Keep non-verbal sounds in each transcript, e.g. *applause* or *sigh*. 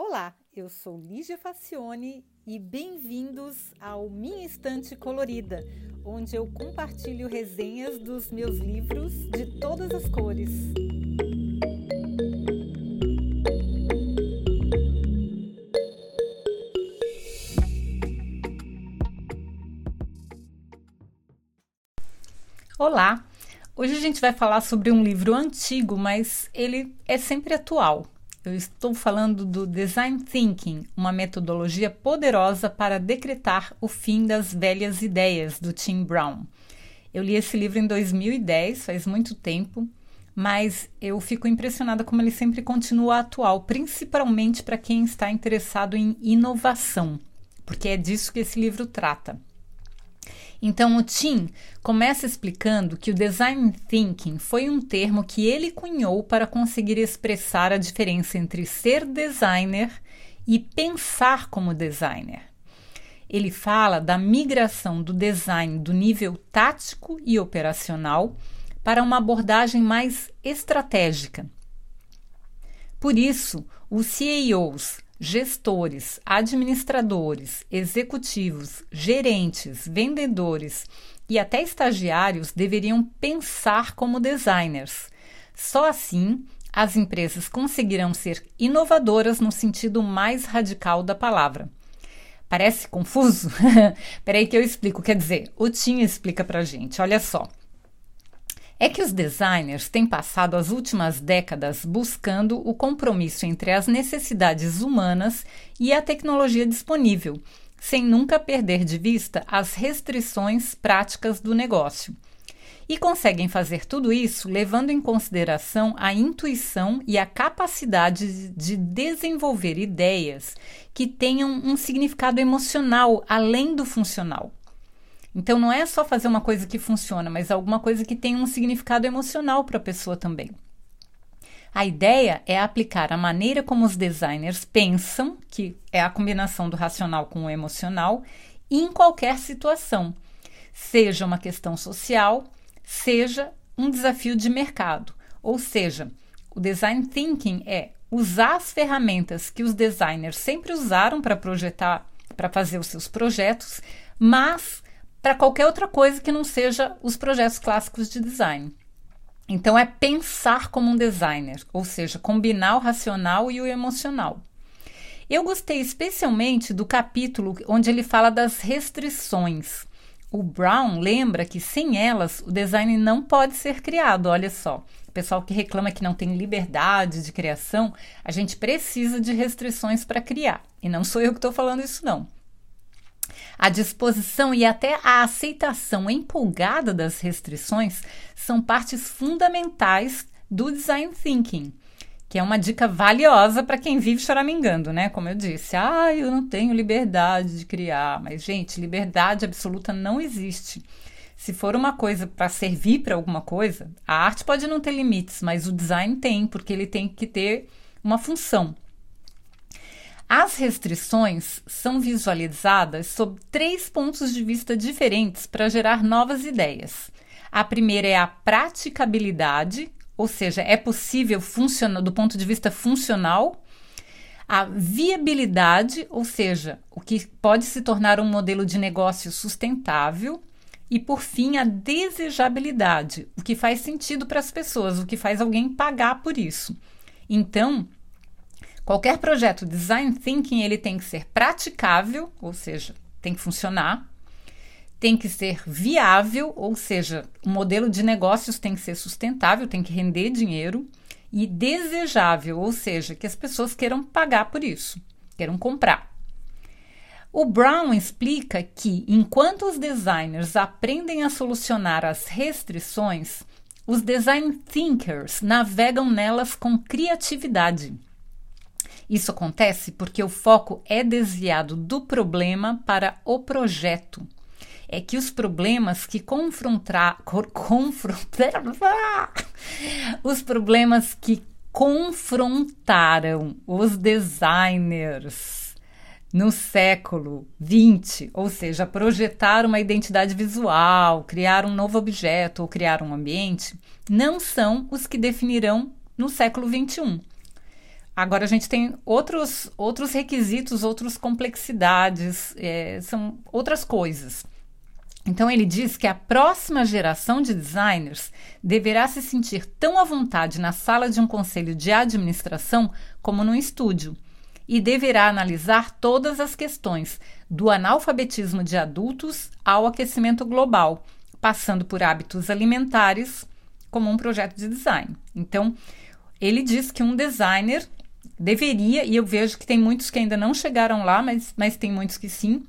Olá, eu sou Lígia Facione e bem-vindos ao Minha Estante Colorida, onde eu compartilho resenhas dos meus livros de todas as cores. Olá! Hoje a gente vai falar sobre um livro antigo, mas ele é sempre atual. Eu estou falando do Design Thinking, uma metodologia poderosa para decretar o fim das velhas ideias, do Tim Brown. Eu li esse livro em 2010, faz muito tempo, mas eu fico impressionada como ele sempre continua atual, principalmente para quem está interessado em inovação, porque é disso que esse livro trata. Então, o Tim começa explicando que o design thinking foi um termo que ele cunhou para conseguir expressar a diferença entre ser designer e pensar como designer. Ele fala da migração do design do nível tático e operacional para uma abordagem mais estratégica. Por isso, os CEOs gestores, administradores, executivos, gerentes, vendedores e até estagiários deveriam pensar como designers. Só assim as empresas conseguirão ser inovadoras no sentido mais radical da palavra. Parece confuso? *laughs* Peraí que eu explico. Quer dizer, o Tim explica pra gente. Olha só é que os designers têm passado as últimas décadas buscando o compromisso entre as necessidades humanas e a tecnologia disponível, sem nunca perder de vista as restrições práticas do negócio. E conseguem fazer tudo isso levando em consideração a intuição e a capacidade de desenvolver ideias que tenham um significado emocional além do funcional. Então não é só fazer uma coisa que funciona, mas alguma coisa que tem um significado emocional para a pessoa também. A ideia é aplicar a maneira como os designers pensam, que é a combinação do racional com o emocional, em qualquer situação, seja uma questão social, seja um desafio de mercado. Ou seja, o design thinking é usar as ferramentas que os designers sempre usaram para projetar, para fazer os seus projetos, mas para qualquer outra coisa que não seja os projetos clássicos de design. Então, é pensar como um designer, ou seja, combinar o racional e o emocional. Eu gostei especialmente do capítulo onde ele fala das restrições. O Brown lembra que sem elas o design não pode ser criado. Olha só, o pessoal que reclama que não tem liberdade de criação, a gente precisa de restrições para criar. E não sou eu que estou falando isso, não. A disposição e até a aceitação empolgada das restrições são partes fundamentais do design thinking, que é uma dica valiosa para quem vive choramingando, né? Como eu disse, ah, eu não tenho liberdade de criar, mas gente, liberdade absoluta não existe. Se for uma coisa para servir para alguma coisa, a arte pode não ter limites, mas o design tem, porque ele tem que ter uma função. As restrições são visualizadas sob três pontos de vista diferentes para gerar novas ideias. A primeira é a praticabilidade, ou seja, é possível funcionar do ponto de vista funcional. A viabilidade, ou seja, o que pode se tornar um modelo de negócio sustentável. E por fim, a desejabilidade, o que faz sentido para as pessoas, o que faz alguém pagar por isso. Então, Qualquer projeto design thinking ele tem que ser praticável, ou seja, tem que funcionar, tem que ser viável, ou seja, o modelo de negócios tem que ser sustentável, tem que render dinheiro e desejável, ou seja, que as pessoas queiram pagar por isso, queiram comprar. O Brown explica que, enquanto os designers aprendem a solucionar as restrições, os design thinkers navegam nelas com criatividade. Isso acontece porque o foco é desviado do problema para o projeto. É que os problemas que confrontar, *laughs* confrontar *laughs* os problemas que confrontaram os designers no século XX, ou seja, projetar uma identidade visual, criar um novo objeto ou criar um ambiente, não são os que definirão no século XXI. Agora a gente tem outros, outros requisitos, outras complexidades, é, são outras coisas. Então ele diz que a próxima geração de designers deverá se sentir tão à vontade na sala de um conselho de administração como no estúdio e deverá analisar todas as questões, do analfabetismo de adultos ao aquecimento global, passando por hábitos alimentares, como um projeto de design. Então, ele diz que um designer deveria, e eu vejo que tem muitos que ainda não chegaram lá, mas, mas tem muitos que sim,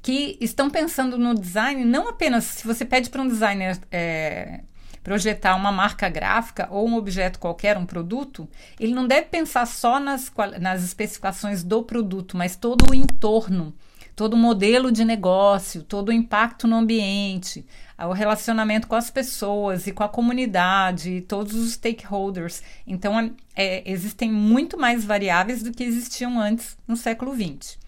que estão pensando no design não apenas se você pede para um designer é, projetar uma marca gráfica ou um objeto qualquer, um produto, ele não deve pensar só nas, nas especificações do produto, mas todo o entorno, todo o modelo de negócio, todo o impacto no ambiente, o relacionamento com as pessoas e com a comunidade, todos os stakeholders. Então, é, existem muito mais variáveis do que existiam antes no século XX.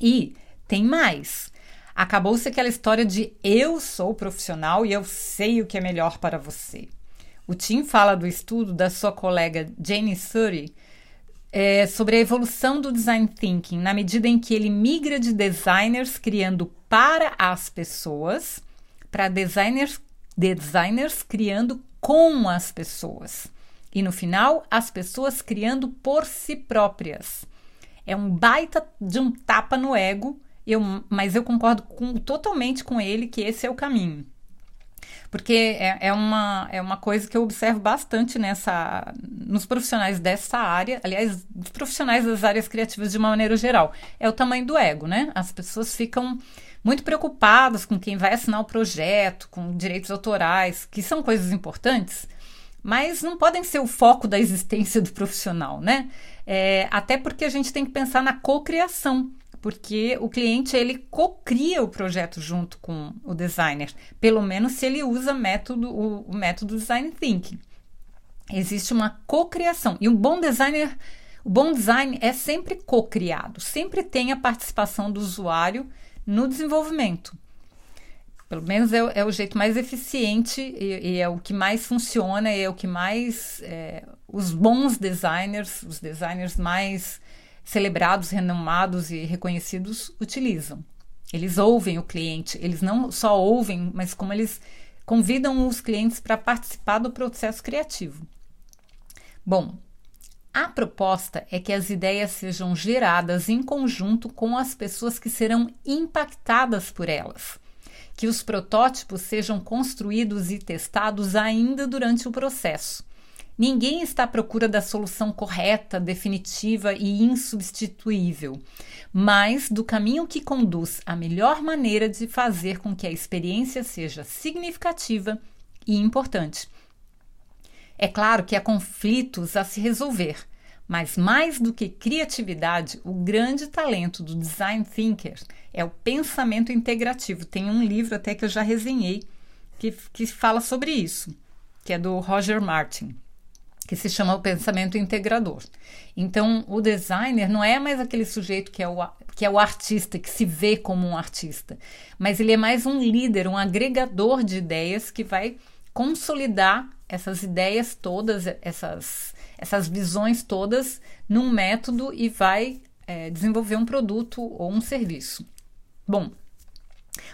E tem mais. Acabou-se aquela história de eu sou profissional e eu sei o que é melhor para você. O Tim fala do estudo da sua colega Jane Surrey é, sobre a evolução do design thinking, na medida em que ele migra de designers criando para as pessoas para designers, designers criando com as pessoas. E no final, as pessoas criando por si próprias. É um baita de um tapa no ego eu, mas eu concordo com, totalmente com ele que esse é o caminho. Porque é, é, uma, é uma coisa que eu observo bastante nessa, nos profissionais dessa área, aliás, dos profissionais das áreas criativas de uma maneira geral. É o tamanho do ego, né? As pessoas ficam muito preocupadas com quem vai assinar o projeto, com direitos autorais, que são coisas importantes, mas não podem ser o foco da existência do profissional, né? É, até porque a gente tem que pensar na cocriação porque o cliente ele cocria o projeto junto com o designer, pelo menos se ele usa método, o, o método design thinking. Existe uma cocriação e um bom designer, o bom design é sempre cocriado, sempre tem a participação do usuário no desenvolvimento. Pelo menos é, é o jeito mais eficiente e, e, é o que mais funciona, é o que mais é, os bons designers, os designers mais celebrados, renomados e reconhecidos utilizam. Eles ouvem o cliente, eles não só ouvem, mas como eles convidam os clientes para participar do processo criativo. Bom, a proposta é que as ideias sejam geradas em conjunto com as pessoas que serão impactadas por elas, que os protótipos sejam construídos e testados ainda durante o processo Ninguém está à procura da solução correta, definitiva e insubstituível, mas do caminho que conduz à melhor maneira de fazer com que a experiência seja significativa e importante. É claro que há conflitos a se resolver, mas mais do que criatividade, o grande talento do design thinker é o pensamento integrativo. Tem um livro até que eu já resenhei que, que fala sobre isso, que é do Roger Martin que se chama o pensamento integrador. Então, o designer não é mais aquele sujeito que é o, que é o artista, que se vê como um artista, mas ele é mais um líder, um agregador de ideias que vai consolidar essas ideias todas, essas, essas visões todas num método e vai é, desenvolver um produto ou um serviço. Bom,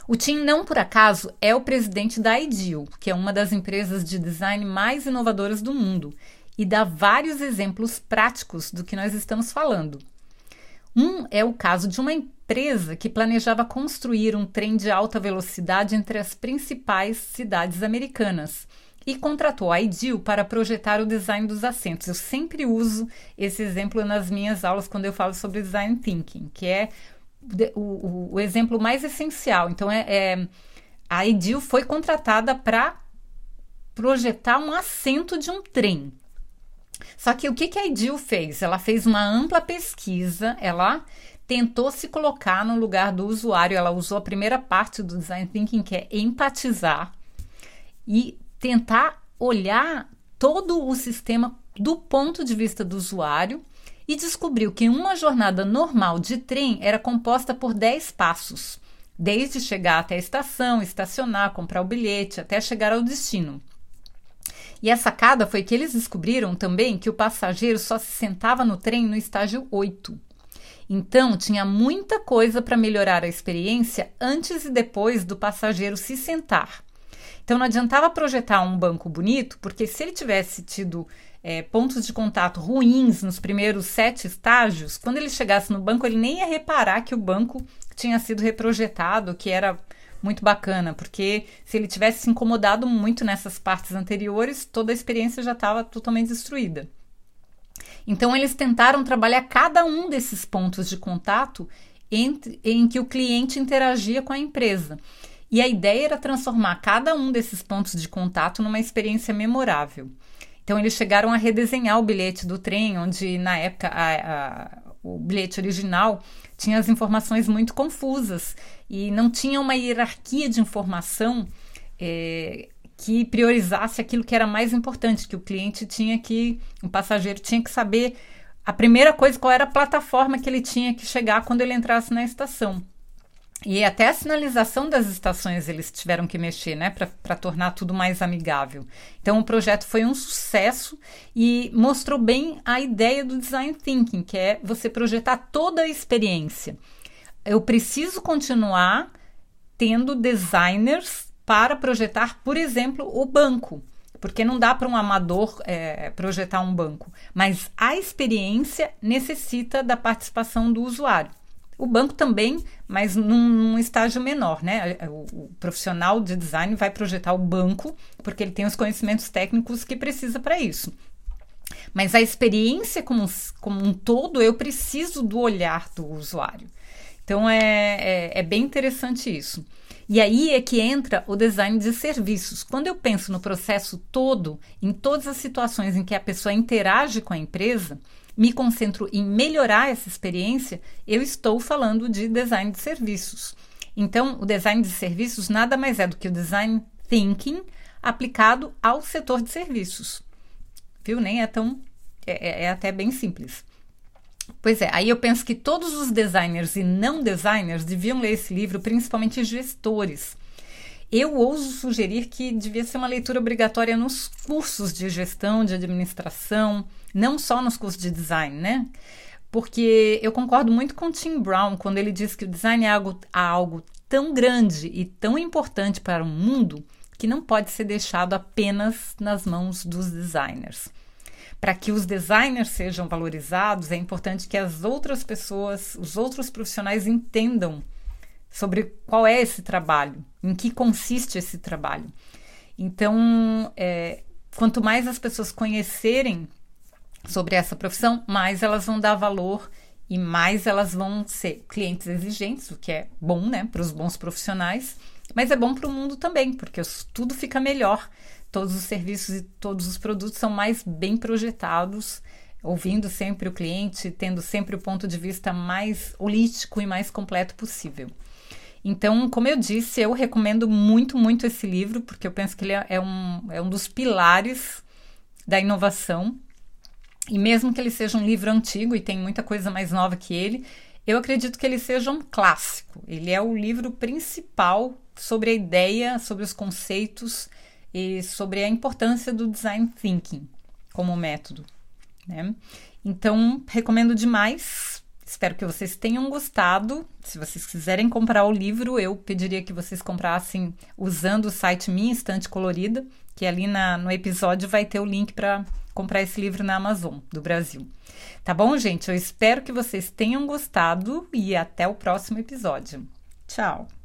o Tim, não por acaso, é o presidente da Ideal, que é uma das empresas de design mais inovadoras do mundo e dá vários exemplos práticos do que nós estamos falando. Um é o caso de uma empresa que planejava construir um trem de alta velocidade entre as principais cidades americanas e contratou a Ideal para projetar o design dos assentos. Eu sempre uso esse exemplo nas minhas aulas quando eu falo sobre design thinking, que é o, o, o exemplo mais essencial. Então, é, é a Ideal foi contratada para projetar um assento de um trem. Só que o que, que a Edil fez? Ela fez uma ampla pesquisa, ela tentou se colocar no lugar do usuário, ela usou a primeira parte do design thinking, que é empatizar, e tentar olhar todo o sistema do ponto de vista do usuário e descobriu que uma jornada normal de trem era composta por 10 passos, desde chegar até a estação, estacionar, comprar o bilhete, até chegar ao destino. E a sacada foi que eles descobriram também que o passageiro só se sentava no trem no estágio 8. Então, tinha muita coisa para melhorar a experiência antes e depois do passageiro se sentar. Então, não adiantava projetar um banco bonito, porque se ele tivesse tido é, pontos de contato ruins nos primeiros sete estágios, quando ele chegasse no banco, ele nem ia reparar que o banco tinha sido reprojetado, que era muito bacana, porque se ele tivesse se incomodado muito nessas partes anteriores, toda a experiência já estava totalmente destruída. Então, eles tentaram trabalhar cada um desses pontos de contato entre, em que o cliente interagia com a empresa. E a ideia era transformar cada um desses pontos de contato numa experiência memorável. Então, eles chegaram a redesenhar o bilhete do trem, onde na época a, a, o bilhete original tinha as informações muito confusas e não tinha uma hierarquia de informação é, que priorizasse aquilo que era mais importante, que o cliente tinha que, o passageiro tinha que saber a primeira coisa qual era a plataforma que ele tinha que chegar quando ele entrasse na estação. E até a sinalização das estações eles tiveram que mexer, né, para tornar tudo mais amigável. Então o projeto foi um sucesso e mostrou bem a ideia do design thinking, que é você projetar toda a experiência. Eu preciso continuar tendo designers para projetar, por exemplo, o banco. Porque não dá para um amador é, projetar um banco, mas a experiência necessita da participação do usuário. O banco também, mas num, num estágio menor, né? O, o, profissional de design vai projetar o banco porque ele tem os conhecimentos técnicos que precisa para isso. Mas a experiência como, como um todo, eu preciso do olhar do usuário. Então é, é, é bem interessante isso. E aí é que entra o design de serviços. Quando eu penso no processo todo, em todas as situações em que a pessoa interage com a empresa, me concentro em melhorar essa experiência, eu estou falando de design de serviços. Então, o design de serviços nada mais é do que o design thinking aplicado ao setor de serviços. Viu? Nem é tão. é, é, é até bem simples. Pois é, aí eu penso que todos os designers e não designers deviam ler esse livro, principalmente gestores. Eu ouso sugerir que devia ser uma leitura obrigatória nos cursos de gestão, de administração, não só nos cursos de design, né? Porque eu concordo muito com Tim Brown quando ele diz que o design é algo, é algo tão grande e tão importante para o mundo que não pode ser deixado apenas nas mãos dos designers para que os designers sejam valorizados, é importante que as outras pessoas, os outros profissionais entendam sobre qual é esse trabalho, em que consiste esse trabalho. Então, é, quanto mais as pessoas conhecerem sobre essa profissão, mais elas vão dar valor e mais elas vão ser clientes exigentes, o que é bom, né, para os bons profissionais, mas é bom para o mundo também, porque tudo fica melhor todos os serviços e todos os produtos são mais bem projetados, ouvindo sempre o cliente, tendo sempre o ponto de vista mais holístico e mais completo possível. Então, como eu disse, eu recomendo muito, muito esse livro, porque eu penso que ele é, é um, é um dos pilares da inovação. E mesmo que ele seja um livro antigo e tem muita coisa mais nova que ele, eu acredito que ele seja um clássico. Ele é o livro principal sobre a ideia, sobre os conceitos e sobre a importância do design thinking como método. Né? Então, recomendo demais. Espero que vocês tenham gostado. Se vocês quiserem comprar o livro, eu pediria que vocês comprassem usando o site Minha Estante Colorida, que ali na, no episódio vai ter o link para comprar esse livro na Amazon do Brasil. Tá bom, gente? Eu espero que vocês tenham gostado e até o próximo episódio. Tchau!